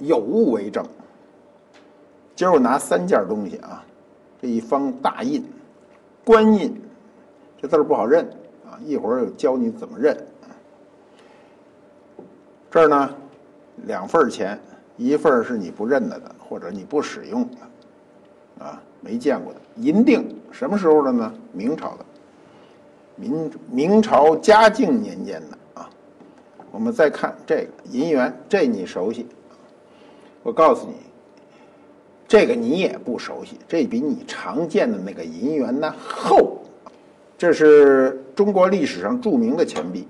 有物为证。今儿我拿三件东西啊，这一方大印，官印，这字儿不好认啊，一会儿教你怎么认。这儿呢，两份钱，一份是你不认得的，或者你不使用的，啊，没见过的银锭，什么时候的呢？明朝的，明明朝嘉靖年间的啊。我们再看这个银元，这你熟悉。我告诉你，这个你也不熟悉，这比你常见的那个银元呢厚。这是中国历史上著名的钱币。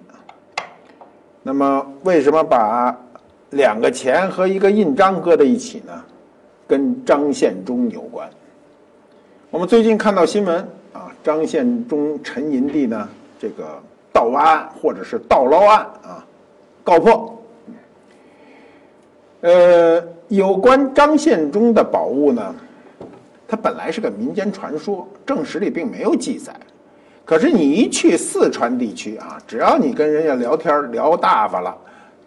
那么，为什么把两个钱和一个印章搁在一起呢？跟张献忠有关。我们最近看到新闻啊，张献忠沉银地呢，这个盗挖案或者是盗捞案啊，告破。呃，有关张献忠的宝物呢，它本来是个民间传说，正史里并没有记载。可是你一去四川地区啊，只要你跟人家聊天聊大发了，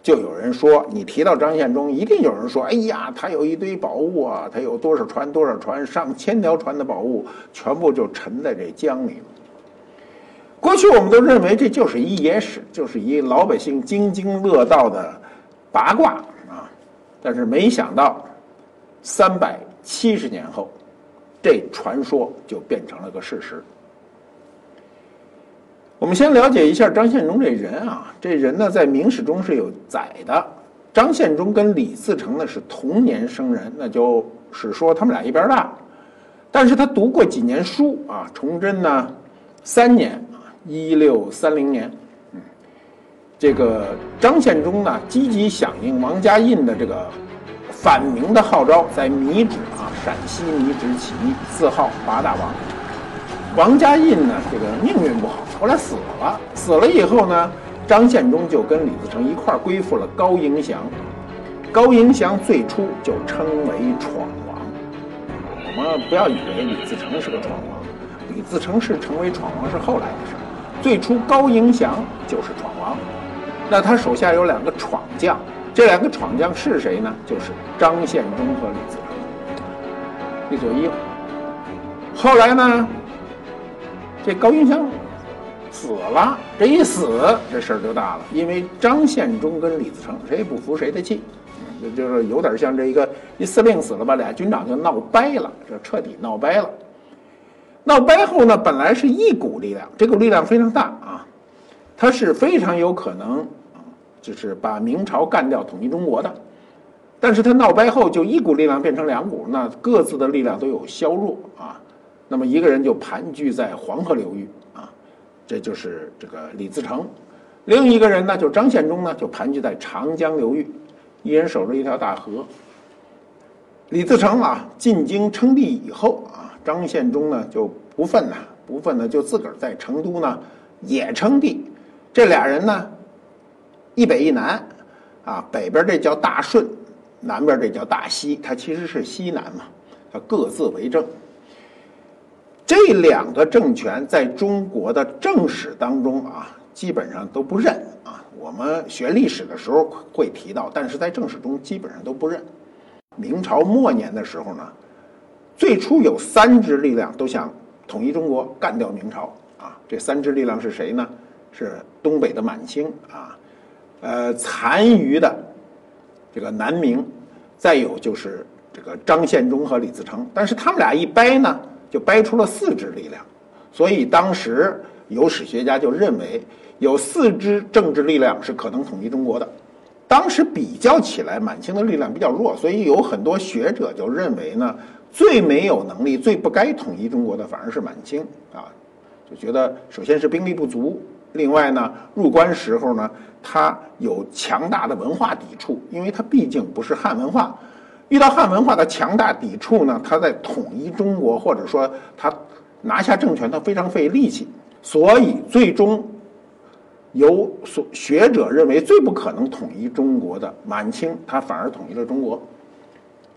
就有人说你提到张献忠，一定有人说：“哎呀，他有一堆宝物啊，他有多少船多少船，上千条船的宝物，全部就沉在这江里了。”过去我们都认为这就是一野史，就是一老百姓津津乐道的八卦，但是没想到三百七十年后，这传说就变成了个事实。我们先了解一下张献忠这人啊，这人呢在明史中是有载的。张献忠跟李自成呢是同年生人，那就是说他们俩一边大。但是他读过几年书啊，崇祯呢三年，一六三零年，这个张献忠呢积极响应王家印的这个反明的号召，在米脂啊陕西米脂起义，自号八大王。王家印呢这个命运不好。后来死了，死了以后呢，张献忠就跟李自成一块儿归附了高迎祥。高迎祥最初就称为闯王。我们不要以为李自成是个闯王，李自成是成为闯王是后来的事儿。最初高迎祥就是闯，那他手下有两个闯将，这两个闯将是谁呢？就是张献忠和李自成，一左一右。后来呢，这高迎祥。死了，这一死，这事儿就大了。因为张献忠跟李自成谁也不服谁的气，就是有点像这一个一司令死了吧，俩军长就闹掰了，这彻底闹掰了。闹掰后呢，本来是一股力量，这股力量非常大啊，他是非常有可能啊，就是把明朝干掉、统一中国的。但是他闹掰后，就一股力量变成两股，那各自的力量都有削弱啊。那么一个人就盘踞在黄河流域啊。这就是这个李自成，另一个人呢，就张献忠呢，就盘踞在长江流域，一人守着一条大河。李自成啊进京称帝以后啊，张献忠呢就不忿呐，不忿呢就自个儿在成都呢也称帝。这俩人呢，一北一南，啊，北边这叫大顺，南边这叫大西，他其实是西南嘛，他各自为政。这两个政权在中国的正史当中啊，基本上都不认啊。我们学历史的时候会提到，但是在正史中基本上都不认。明朝末年的时候呢，最初有三支力量都想统一中国，干掉明朝啊。这三支力量是谁呢？是东北的满清啊，呃，残余的这个南明，再有就是这个张献忠和李自成。但是他们俩一掰呢。就掰出了四支力量，所以当时有史学家就认为有四支政治力量是可能统一中国的。当时比较起来，满清的力量比较弱，所以有很多学者就认为呢，最没有能力、最不该统一中国的反而是满清啊，就觉得首先是兵力不足，另外呢，入关时候呢，他有强大的文化抵触，因为他毕竟不是汉文化。遇到汉文化的强大抵触呢，他在统一中国或者说他拿下政权，他非常费力气，所以最终有所学者认为最不可能统一中国的满清，他反而统一了中国。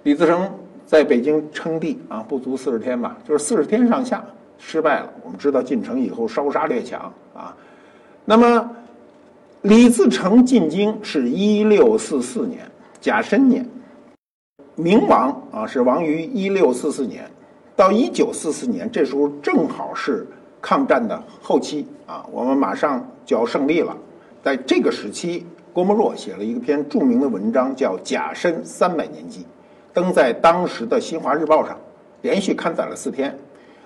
李自成在北京称帝啊，不足四十天吧，就是四十天上下失败了。我们知道进城以后烧杀掠抢啊，那么李自成进京是一六四四年甲申年，明亡啊是亡于一六四四年，到一九四四年，这时候正好是抗战的后期啊，我们马上就要胜利了。在这个时期，郭沫若写了一篇著名的文章，叫《甲申三百年记》，登在当时的《新华日报》上，连续刊载了四天。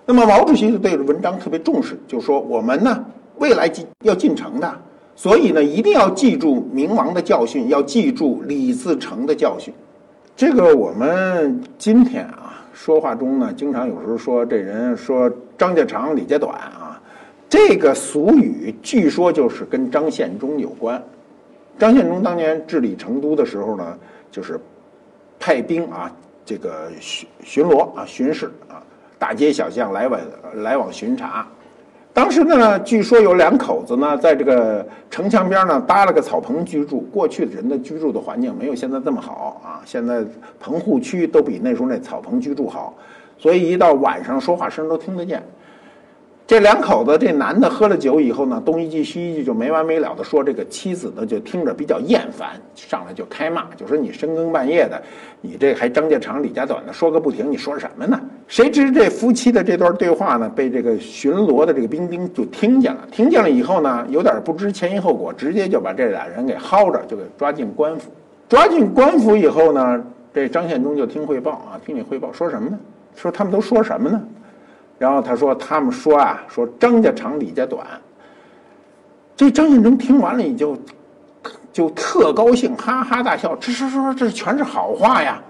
那么毛主席就对文章特别重视，就说我们呢未来进要进城的。所以呢，一定要记住明王的教训，要记住李自成的教训。这个我们今天啊，说话中呢，经常有时候说这人说张家长李家短啊，这个俗语据说就是跟张献忠有关。张献忠当年治理成都的时候呢，就是派兵啊，这个巡巡逻啊，巡视啊，大街小巷来往来往巡查。当时呢，据说有两口子呢，在这个城墙边呢搭了个草棚居住。过去人的居住的环境没有现在这么好啊，现在棚户区都比那时候那草棚居住好，所以一到晚上说话声都听得见。这两口子，这男的喝了酒以后呢，东一句西一句就没完没了的说，这个妻子呢就听着比较厌烦，上来就开骂，就说你深更半夜的，你这还张家长李家短的说个不停，你说什么呢？谁知这夫妻的这段对话呢，被这个巡逻的这个兵丁就听见了，听见了以后呢，有点不知前因后果，直接就把这俩人给薅着，就给抓进官府。抓进官府以后呢，这张献忠就听汇报啊，听你汇报说什么呢？说他们都说什么呢？然后他说：“他们说啊，说张家长李家短。”这张献忠听完了，你就就特高兴，哈哈大笑。这是说这全是好话呀，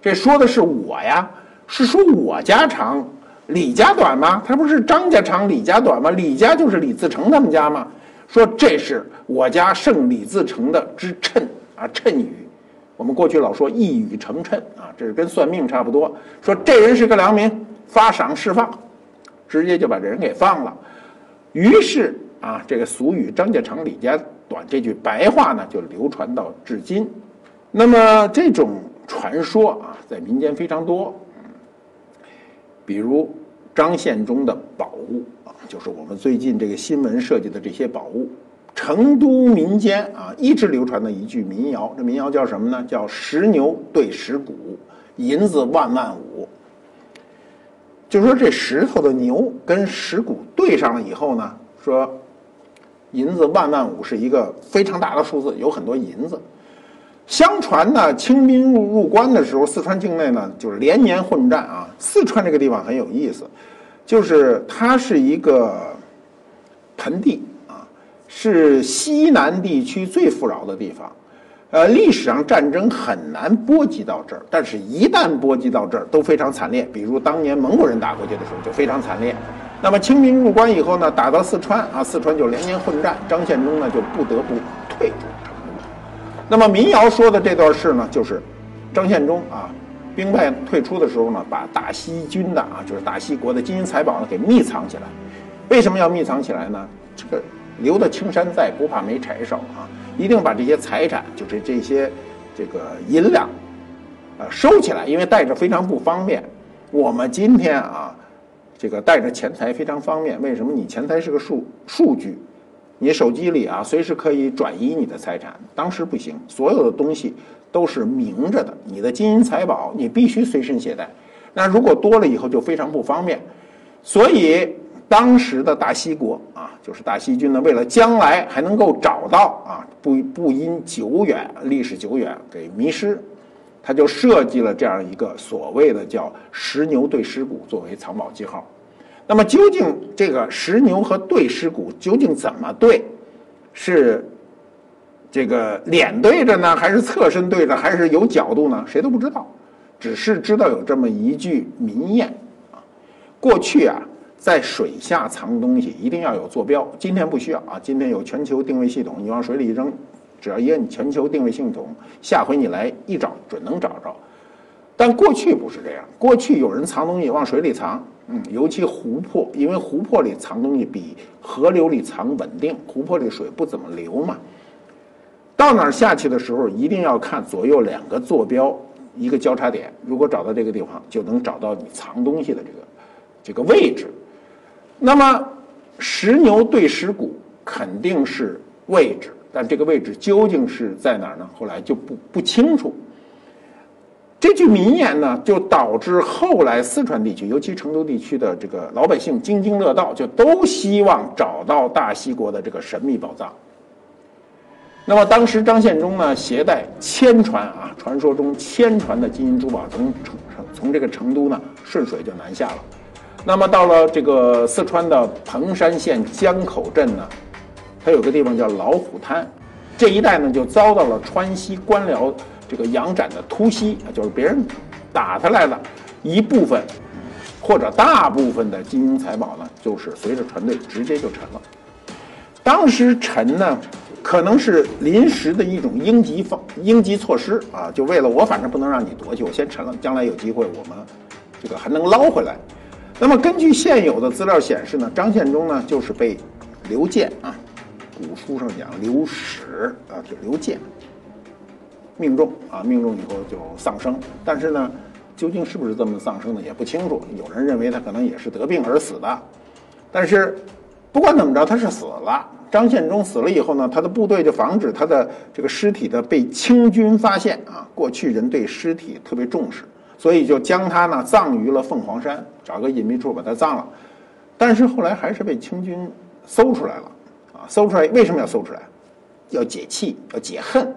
这说的是我呀，是说我家长，李家短吗？他不是张家长李家短吗？李家就是李自成他们家吗？说这是我家胜李自成的之谶啊，谶语。我们过去老说一语成谶啊，这是跟算命差不多。说这人是个良民，发赏释放。直接就把这人给放了，于是啊，这个俗语“张家长李家短”这句白话呢，就流传到至今。那么这种传说啊，在民间非常多，比如张献忠的宝物啊，就是我们最近这个新闻设计的这些宝物。成都民间啊，一直流传的一句民谣，这民谣叫什么呢？叫“石牛对石鼓，银子万万五”。就说，这石头的牛跟石鼓对上了以后呢，说银子万万五是一个非常大的数字，有很多银子。相传呢，清兵入入关的时候，四川境内呢就是连年混战啊。四川这个地方很有意思，就是它是一个盆地啊，是西南地区最富饶的地方。呃，历史上战争很难波及到这儿，但是一旦波及到这儿，都非常惨烈。比如当年蒙古人打过去的时候，就非常惨烈。那么清兵入关以后呢，打到四川啊，四川就连年混战，张献忠呢就不得不退出成都。那么民谣说的这段事呢，就是张献忠啊兵败退出的时候呢，把大西军的啊，就是大西国的金银财宝呢给密藏起来。为什么要密藏起来呢？这个留得青山在，不怕没柴烧啊。一定把这些财产，就是这些这个银两，呃，收起来，因为带着非常不方便。我们今天啊，这个带着钱财非常方便。为什么？你钱财是个数数据，你手机里啊，随时可以转移你的财产。当时不行，所有的东西都是明着的。你的金银财宝，你必须随身携带。那如果多了以后，就非常不方便。所以。当时的大西国啊，就是大西军呢，为了将来还能够找到啊，不不因久远历史久远给迷失，他就设计了这样一个所谓的叫石牛对石鼓作为藏宝记号。那么究竟这个石牛和对石鼓究竟怎么对？是这个脸对着呢，还是侧身对着，还是有角度呢？谁都不知道，只是知道有这么一句民谚啊，过去啊。在水下藏东西一定要有坐标，今天不需要啊！今天有全球定位系统，你往水里一扔，只要一摁全球定位系统，下回你来一找准能找着。但过去不是这样，过去有人藏东西往水里藏，嗯，尤其湖泊，因为湖泊里藏东西比河流里藏稳定，湖泊里水不怎么流嘛。到哪儿下去的时候，一定要看左右两个坐标，一个交叉点，如果找到这个地方，就能找到你藏东西的这个这个位置。那么，石牛对石鼓肯定是位置，但这个位置究竟是在哪儿呢？后来就不不清楚。这句名言呢，就导致后来四川地区，尤其成都地区的这个老百姓津津乐道，就都希望找到大西国的这个神秘宝藏。那么当时张献忠呢，携带千船啊，传说中千船的金银珠宝，从从从这个成都呢，顺水就南下了。那么到了这个四川的彭山县江口镇呢，它有个地方叫老虎滩，这一带呢就遭到了川西官僚。这个杨展的突袭，就是别人打他来了，一部分或者大部分的金银财宝呢，就是随着船队直接就沉了。当时沉呢，可能是临时的一种应急方应急措施啊，就为了我反正不能让你夺去，我先沉了，将来有机会我们这个还能捞回来。那么根据现有的资料显示呢，张献忠呢就是被刘建啊，古书上讲刘史啊，就刘建。命中啊，命中以后就丧生。但是呢，究竟是不是这么丧生的也不清楚。有人认为他可能也是得病而死的。但是不管怎么着，他是死了。张献忠死了以后呢，他的部队就防止他的这个尸体的被清军发现啊。过去人对尸体特别重视，所以就将他呢葬于了凤凰山，找个隐秘处把他葬了。但是后来还是被清军搜出来了啊！搜出来为什么要搜出来？要解气，要解恨。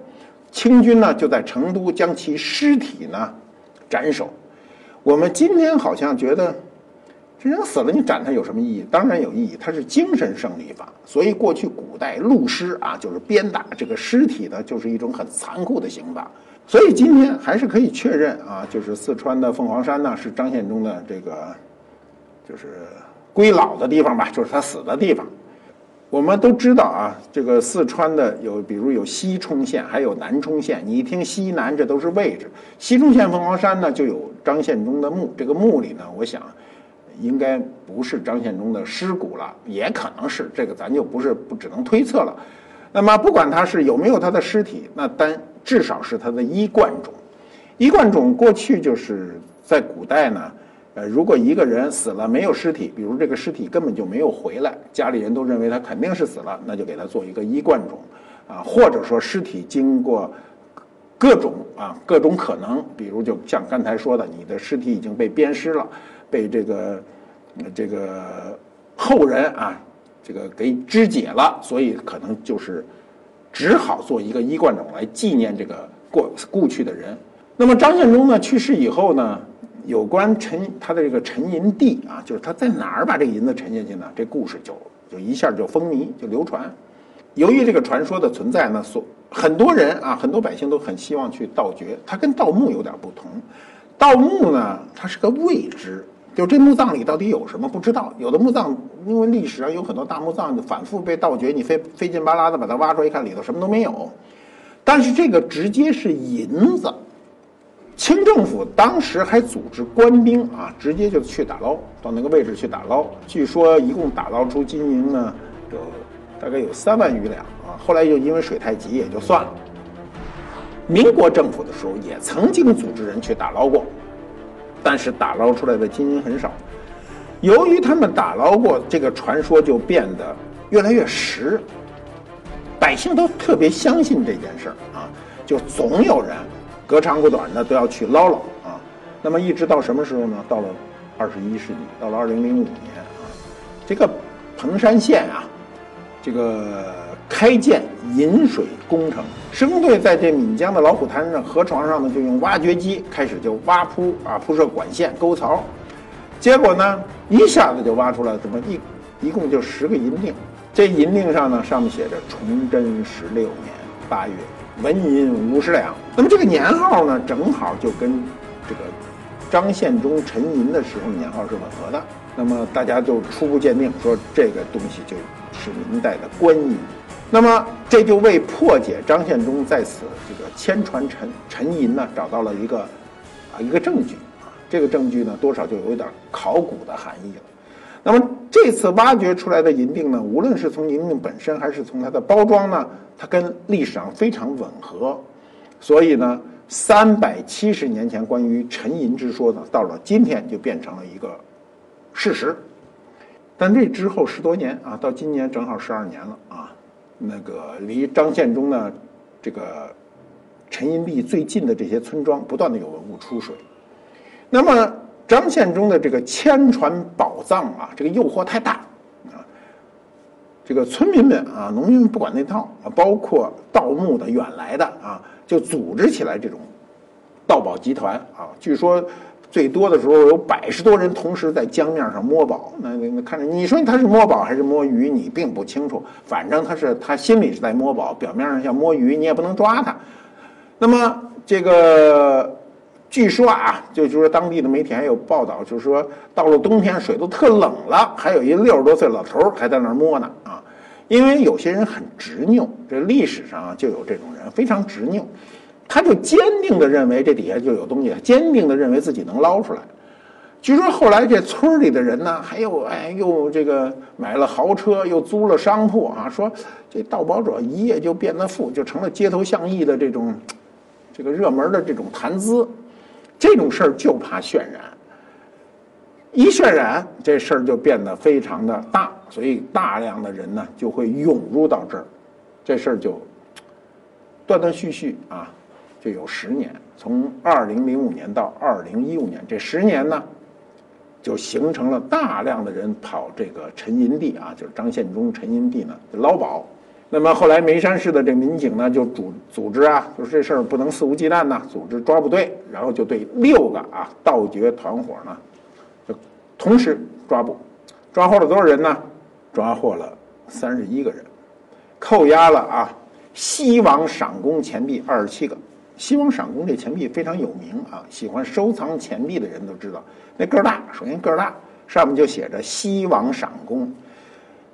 清军呢就在成都将其尸体呢斩首。我们今天好像觉得这人死了你斩他有什么意义？当然有意义，它是精神胜利法。所以过去古代戮尸啊，就是鞭打这个尸体呢，就是一种很残酷的刑法。所以今天还是可以确认啊，就是四川的凤凰山呢是张献忠的这个就是归老的地方吧，就是他死的地方。我们都知道啊，这个四川的有，比如有西充县，还有南充县。你一听西南，这都是位置。西充县凤凰山呢，就有张献忠的墓。这个墓里呢，我想应该不是张献忠的尸骨了，也可能是这个，咱就不是不只能推测了。那么不管他是有没有他的尸体，那单至少是他的衣冠冢。衣冠冢过去就是在古代呢。呃，如果一个人死了没有尸体，比如这个尸体根本就没有回来，家里人都认为他肯定是死了，那就给他做一个衣冠冢，啊，或者说尸体经过各种啊各种可能，比如就像刚才说的，你的尸体已经被鞭尸了，被这个这个后人啊这个给肢解了，所以可能就是只好做一个衣冠冢来纪念这个过故去的人。那么张献忠呢去世以后呢？有关沉他的这个沉银地啊，就是他在哪儿把这个银子沉下去呢？这故事就就一下就风靡，就流传。由于这个传说的存在呢，所很多人啊，很多百姓都很希望去盗掘。它跟盗墓有点不同，盗墓呢，它是个未知，就这墓葬里到底有什么不知道。有的墓葬因为历史上有很多大墓葬反复被盗掘，你费费劲巴拉的把它挖出来一看，里头什么都没有。但是这个直接是银子。清政府当时还组织官兵啊，直接就去打捞，到那个位置去打捞。据说一共打捞出金银呢，有大概有三万余两啊。后来又因为水太急，也就算了。民国政府的时候也曾经组织人去打捞过，但是打捞出来的金银很少。由于他们打捞过，这个传说就变得越来越实，百姓都特别相信这件事儿啊，就总有人。隔长不短的都要去捞捞啊，那么一直到什么时候呢？到了二十一世纪，到了二零零五年啊，这个彭山县啊，这个开建引水工程，施工队在这岷江的老虎滩上河床上呢，就用挖掘机开始就挖铺啊，铺设管线沟槽，结果呢，一下子就挖出来怎么一一共就十个银锭，这银锭上呢，上面写着崇祯十六年八月。纹银五十两，那么这个年号呢，正好就跟这个张献忠沉银的时候年号是吻合的。那么大家就初步鉴定说，这个东西就是明代的官银。那么这就为破解张献忠在此这个千船沉沉银呢，找到了一个啊一个证据啊。这个证据呢，多少就有一点考古的含义了。那么这次挖掘出来的银锭呢，无论是从银锭本身，还是从它的包装呢，它跟历史上非常吻合。所以呢，三百七十年前关于沉银之说呢，到了今天就变成了一个事实。但这之后十多年啊，到今年正好十二年了，那个离张献忠呢这个陈寅地最近的这些村庄，不断的有文物出水。那么张献忠的这个千传宝藏啊，这个诱惑太大啊。这个村民们啊，农民们不管那套啊，包括盗墓的、远来的啊，就组织起来这种盗宝集团啊。据说最多的时候有百十多人同时在江面上摸宝。那那看着你说他是摸宝还是摸鱼，你并不清楚。反正他是他心里是在摸宝，表面上像摸鱼，你也不能抓他。那么这个。据说啊，就是说当地的媒体还有报道，就是说到了冬天水都特冷了，还有一六十多岁老头还在那儿摸呢啊。因为有些人很执拗，这历史上就有这种人非常执拗，他就坚定的认为这底下就有东西，坚定的认为自己能捞出来。据说后来这村里的人呢，还有哎又这个买了豪车，又租了商铺啊，说这盗宝者一夜就变得富，就成了街头巷议的这种这个热门的这种谈资。这种事儿就怕渲染，一渲染这事儿就变得非常的大，所以大量的人呢就会涌入到这儿，这事儿就断断续续啊，就有十年，从二零零五年到二零一五年这十年呢，就形成了大量的人跑这个陈寅地啊，就是张献忠陈寅地呢就捞宝。那么后来眉山市的这民警呢，就组组织啊，就是这事儿不能肆无忌惮呐，组织抓捕队，然后就对六个啊盗掘团伙呢，就同时抓捕，抓获了多少人呢？抓获了三十一个人，扣押了啊西王赏功钱币二十七个。西王赏功这钱币非常有名啊，喜欢收藏钱币的人都知道，那个儿大，首先个儿大，上面就写着西王赏功。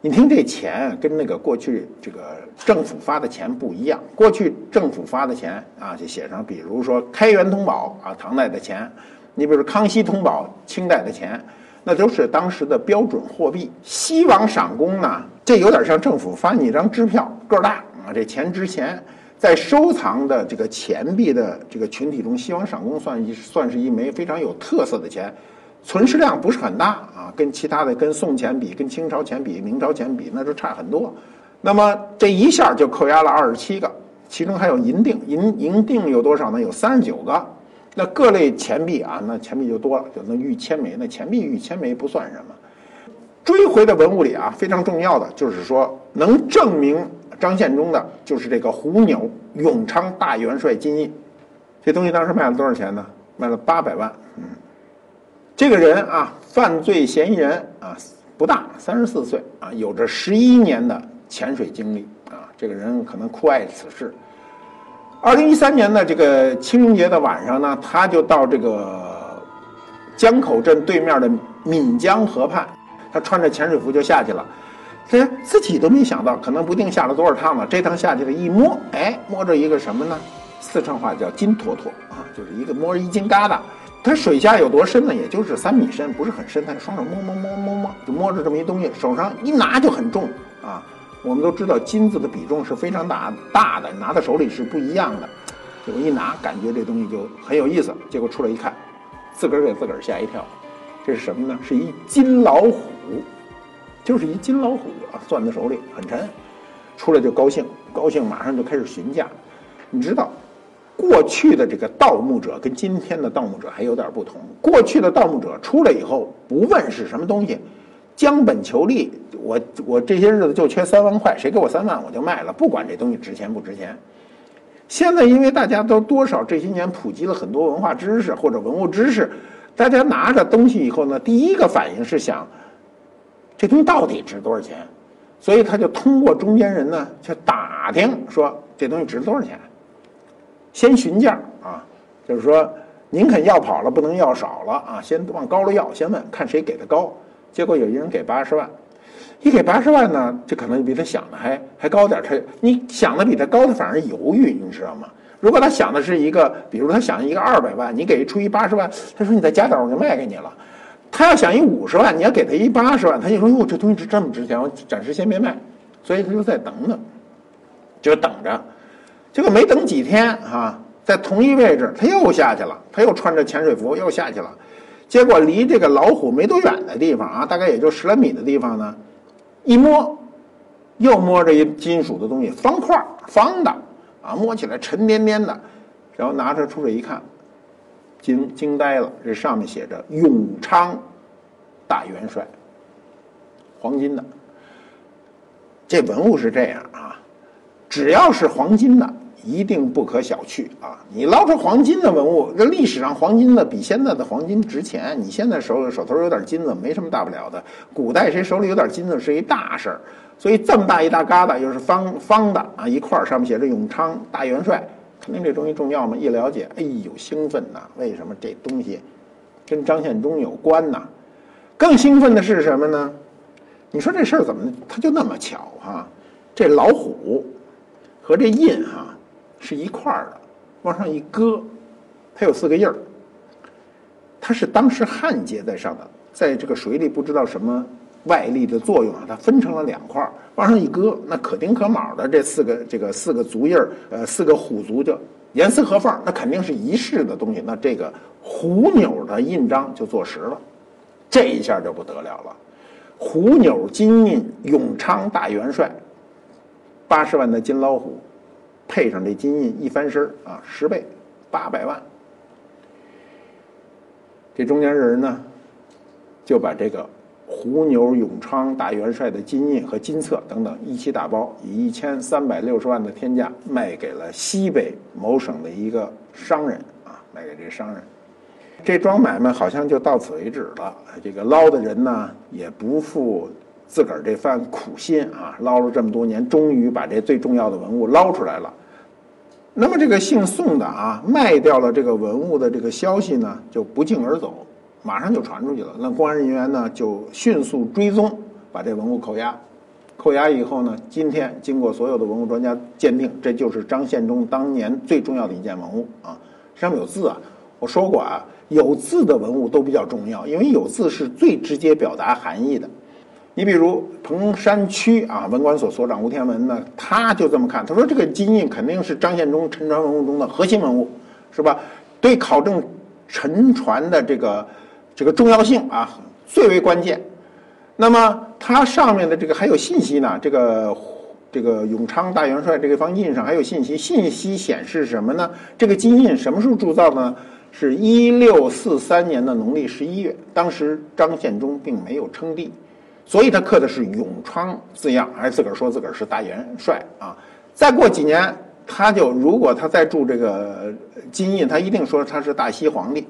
你听这钱跟那个过去这个政府发的钱不一样。过去政府发的钱啊，就写上，比如说开元通宝啊，唐代的钱；你比如康熙通宝，清代的钱，那都是当时的标准货币。西王赏功呢，这有点像政府发你一张支票，个儿大啊，这钱值钱。在收藏的这个钱币的这个群体中，西王赏功算一算是一枚非常有特色的钱。存世量不是很大啊，跟其他的跟宋钱比、跟清朝钱比、明朝钱比，那就差很多。那么这一下就扣押了二十七个，其中还有银锭，银银锭有多少呢？有三十九个。那各类钱币啊，那钱币就多了，就那玉千枚，那钱币玉千枚不算什么。追回的文物里啊，非常重要的就是说，能证明张献忠的，就是这个虎钮永昌大元帅金印。这东西当时卖了多少钱呢？卖了八百万。嗯。这个人啊，犯罪嫌疑人啊，不大，三十四岁啊，有着十一年的潜水经历啊。这个人可能酷爱此事。二零一三年的这个清明节的晚上呢，他就到这个江口镇对面的闽江河畔，他穿着潜水服就下去了。他自己都没想到，可能不定下了多少趟了。这趟下去了，一摸，哎，摸着一个什么呢？四川话叫金坨坨啊，就是一个摸着一金疙瘩。它水下有多深呢？也就是三米深，不是很深。他双手摸摸摸摸摸，就摸着这么一东西，手上一拿就很重啊。我们都知道金子的比重是非常大大的，拿在手里是不一样的。结果一拿，感觉这东西就很有意思。结果出来一看，自个儿给自个儿吓一跳。这是什么呢？是一金老虎，就是一金老虎啊，攥在手里很沉。出来就高兴，高兴马上就开始询价。你知道？过去的这个盗墓者跟今天的盗墓者还有点不同。过去的盗墓者出来以后，不问是什么东西，将本求利。我我这些日子就缺三万块，谁给我三万我就卖了，不管这东西值钱不值钱。现在因为大家都多少这些年普及了很多文化知识或者文物知识，大家拿着东西以后呢，第一个反应是想，这东西到底值多少钱？所以他就通过中间人呢去打听，说这东西值多少钱。先询价啊，就是说您肯要跑了，不能要少了啊，先往高了要，先问看谁给的高。结果有一人给八十万，一给八十万呢，这可能比他想的还还高点。他你想的比他高，他反而犹豫，你知道吗？如果他想的是一个，比如他想一个二百万，你给出一八十万，他说你再加点，我就卖给你了。他要想一五十万，你要给他一八十万，他就说哟，这东西值这么值钱，我暂时先别卖。所以他就在等等，就等着。结果没等几天啊，在同一位置，他又下去了，他又穿着潜水服又下去了。结果离这个老虎没多远的地方啊，大概也就十来米的地方呢，一摸，又摸着一金属的东西，方块方的啊，摸起来沉甸甸的，然后拿着出来一看，惊惊呆了，这上面写着“永昌大元帅”，黄金的。这文物是这样啊，只要是黄金的，一定不可小觑啊！你捞出黄金的文物，这历史上黄金的比现在的黄金值钱。你现在手手头有点金子，没什么大不了的。古代谁手里有点金子是一大事儿，所以这么大一大疙瘩，又是方方的啊，一块儿上面写着“永昌大元帅”，肯定这东西重要嘛。一了解，哎呦，兴奋呐！为什么这东西跟张献忠有关呢？更兴奋的是什么呢？你说这事儿怎么他就那么巧哈？这老虎和这印哈是一块儿的，往上一搁，它有四个印儿。它是当时焊接在上的，在这个水里不知道什么外力的作用啊，它分成了两块儿，往上一搁，那可丁可卯的这四个这个四个足印儿，呃，四个虎足就严丝合缝，那肯定是一式的东西。那这个虎钮的印章就坐实了，这一下就不得了了。虎钮金印永昌大元帅，八十万的金老虎，配上这金印一翻身啊，十倍，八百万。这中间人呢，就把这个胡牛永昌大元帅的金印和金册等等一起打包，以一千三百六十万的天价卖给了西北某省的一个商人啊，卖给这商人。这桩买卖好像就到此为止了。这个捞的人呢，也不负自个儿这番苦心啊，捞了这么多年，终于把这最重要的文物捞出来了。那么这个姓宋的啊，卖掉了这个文物的这个消息呢，就不胫而走，马上就传出去了。那公安人员呢，就迅速追踪，把这文物扣押。扣押以后呢，今天经过所有的文物专家鉴定，这就是张献忠当年最重要的一件文物啊，上面有字啊。我说过啊。有字的文物都比较重要，因为有字是最直接表达含义的。你比如彭山区啊，文管所所长吴天文呢，他就这么看，他说这个金印肯定是张献忠沉船文物中的核心文物，是吧？对考证沉船的这个这个重要性啊，最为关键。那么它上面的这个还有信息呢，这个这个永昌大元帅这个方印上还有信息，信息显示什么呢？这个金印什么时候铸造呢？是一六四三年的农历十一月，当时张献忠并没有称帝，所以他刻的是“永昌”字样，还自个儿说自个儿是大元帅啊。再过几年，他就如果他再铸这个金印，他一定说他是大西皇帝。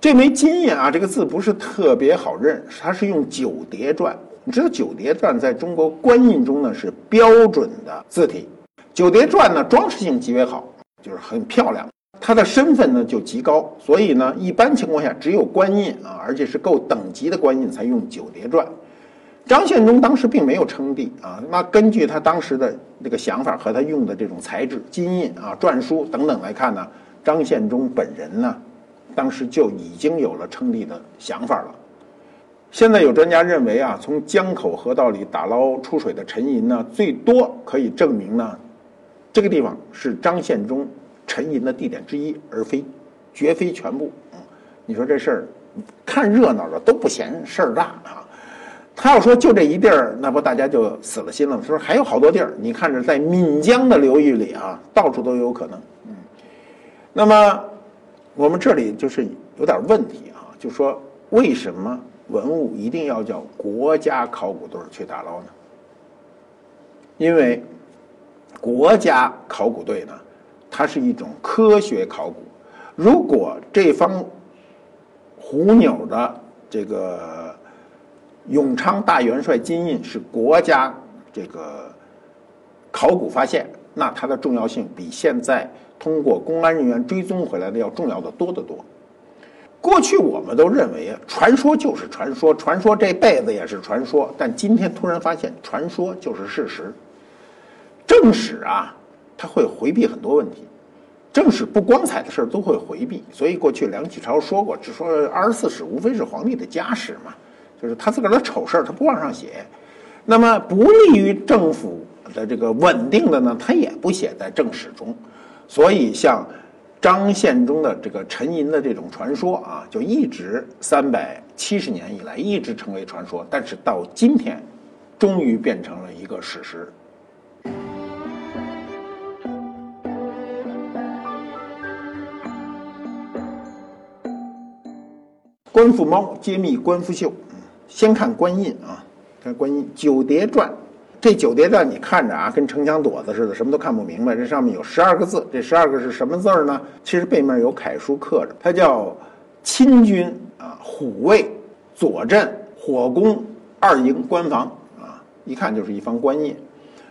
这枚金印啊，这个字不是特别好认，它是用九叠篆。你知道九叠篆在中国官印中呢是标准的字体，九叠篆呢装饰性极为好，就是很漂亮。它的身份呢就极高，所以呢，一般情况下只有官印啊，而且是够等级的官印才用九叠篆。张献忠当时并没有称帝啊，那根据他当时的那个想法和他用的这种材质，金印啊、篆书等等来看呢，张献忠本人呢，当时就已经有了称帝的想法了。现在有专家认为啊，从江口河道里打捞出水的沉银呢，最多可以证明呢，这个地方是张献忠。沉银的地点之一，而非绝非全部。嗯，你说这事儿，看热闹的都不嫌事儿大啊。他要说就这一地儿，那不大家就死了心了。他说还有好多地儿，你看着在闽江的流域里啊，到处都有可能。嗯，那么我们这里就是有点问题啊，就说为什么文物一定要叫国家考古队去打捞呢？因为国家考古队呢。它是一种科学考古。如果这方虎钮的这个永昌大元帅金印是国家这个考古发现，那它的重要性比现在通过公安人员追踪回来的要重要的多得多。过去我们都认为，传说就是传说，传说这辈子也是传说。但今天突然发现，传说就是事实。正史啊。他会回避很多问题，正史不光彩的事儿都会回避。所以过去梁启超说过，只说二十四史无非是皇帝的家史嘛，就是他自个儿的丑事儿他不往上写。那么不利于政府的这个稳定的呢，他也不写在正史中。所以像张献忠的这个沉银的这种传说啊，就一直三百七十年以来一直成为传说。但是到今天，终于变成了一个史实。官复猫揭秘官复秀，先看官印啊，看官印《九叠传》。这九叠传你看着啊，跟城墙垛子似的，什么都看不明白。这上面有十二个字，这十二个是什么字儿呢？其实背面有楷书刻着，它叫“亲军啊，虎卫左镇火攻二营官房啊”，一看就是一方官印。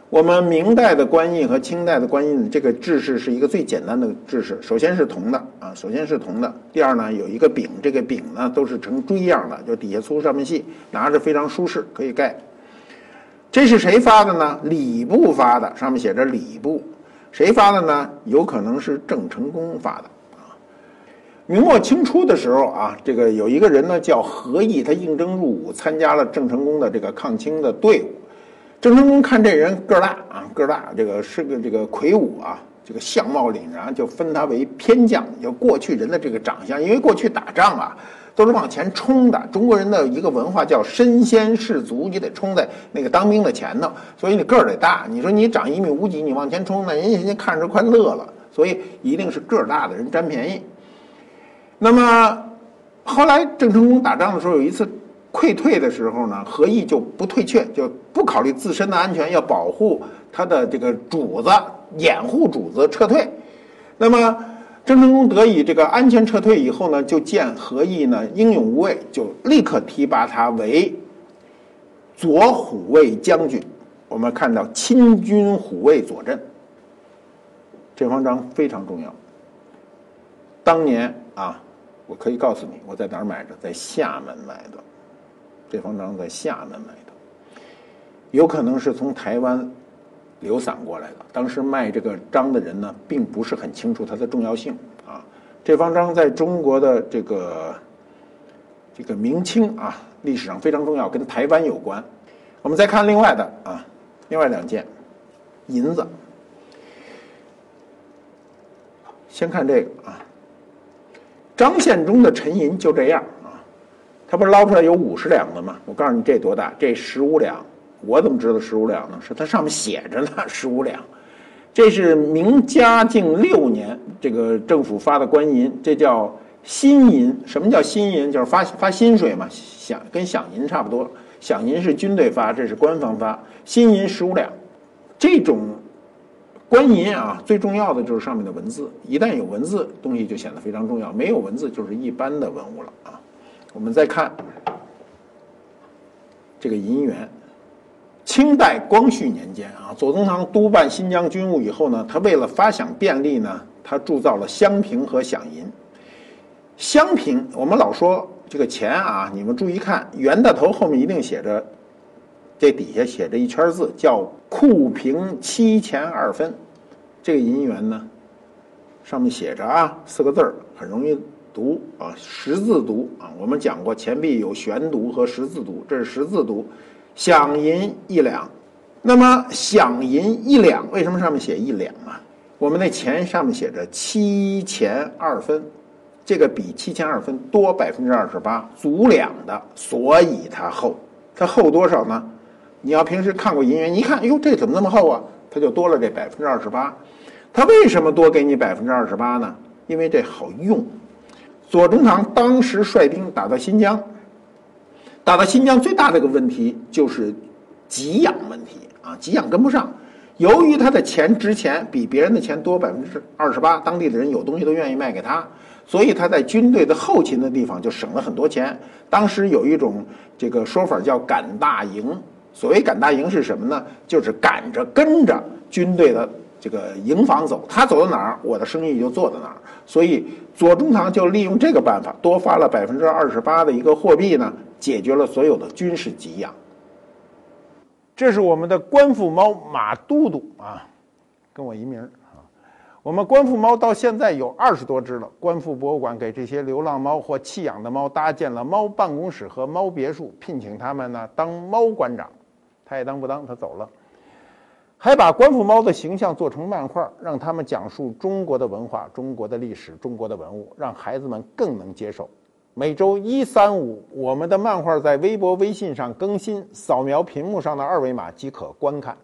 我们明代的官印和清代的官印，这个制式是一个最简单的制式。首先是铜的啊，首先是铜的。第二呢，有一个柄，这个柄呢都是成锥样的，就底下粗上面细，拿着非常舒适，可以盖。这是谁发的呢？礼部发的，上面写着礼部。谁发的呢？有可能是郑成功发的啊。明末清初的时候啊，这个有一个人呢叫何毅，他应征入伍，参加了郑成功的这个抗清的队伍。郑成功看这人个儿大啊，个儿大，这个是个这个魁梧啊，这个相貌凛然，就分他为偏将。就过去人的这个长相，因为过去打仗啊都是往前冲的，中国人的一个文化叫身先士卒，你得冲在那个当兵的前头，所以你个儿得大。你说你长一米五几，你往前冲，那人家人家看着快乐了。所以一定是个儿大的人占便宜。那么后来郑成功打仗的时候，有一次。溃退的时候呢，何毅就不退却，就不考虑自身的安全，要保护他的这个主子，掩护主子撤退。那么郑成功得以这个安全撤退以后呢，就见何毅呢英勇无畏，就立刻提拔他为左虎卫将军。我们看到亲军虎卫左镇，这方章非常重要。当年啊，我可以告诉你，我在哪儿买的，在厦门买的。这方章在厦门买的，有可能是从台湾流散过来的。当时卖这个章的人呢，并不是很清楚它的重要性啊。这方章在中国的这个这个明清啊历史上非常重要，跟台湾有关。我们再看另外的啊，另外两件银子，先看这个啊，张献忠的沉银就这样啊。他不是捞出来有五十两的吗？我告诉你，这多大？这十五两。我怎么知道十五两呢？是它上面写着呢，十五两。这是明嘉靖六年这个政府发的官银，这叫新银。什么叫新银？就是发发薪水嘛，饷跟饷银差不多。饷银是军队发，这是官方发。新银十五两。这种官银啊，最重要的就是上面的文字。一旦有文字，东西就显得非常重要；没有文字，就是一般的文物了啊。我们再看这个银元，清代光绪年间啊，左宗棠督办新疆军务以后呢，他为了发饷便利呢，他铸造了香瓶和饷银。香瓶，我们老说这个钱啊，你们注意看，圆的头后面一定写着，这底下写着一圈字，叫“库平七钱二分”。这个银元呢，上面写着啊四个字儿，很容易。读啊，十字读啊，我们讲过钱币有悬读和十字读，这是十字读。饷银一两，那么饷银一两，为什么上面写一两啊？我们那钱上面写着七钱二分，这个比七钱二分多百分之二十八，足两的，所以它厚。它厚多少呢？你要平时看过银元，一看，哟，这怎么那么厚啊？它就多了这百分之二十八。它为什么多给你百分之二十八呢？因为这好用。左宗棠当时率兵打到新疆，打到新疆最大的一个问题就是给养问题啊，给养跟不上。由于他的钱值钱，比别人的钱多百分之二十八，当地的人有东西都愿意卖给他，所以他在军队的后勤的地方就省了很多钱。当时有一种这个说法叫“赶大营”，所谓“赶大营”是什么呢？就是赶着跟着军队的。这个营房走，他走到哪儿，我的生意就做到哪儿。所以左宗棠就利用这个办法，多发了百分之二十八的一个货币呢，解决了所有的军事给养。这是我们的官复猫马都督啊，跟我一名啊。我们官复猫到现在有二十多只了。官复博物馆给这些流浪猫或弃养的猫搭建了猫办公室和猫别墅，聘请他们呢当猫馆长，他也当不当，他走了。还把官复猫的形象做成漫画，让他们讲述中国的文化、中国的历史、中国的文物，让孩子们更能接受。每周一、三、五，我们的漫画在微博、微信上更新，扫描屏幕上的二维码即可观看。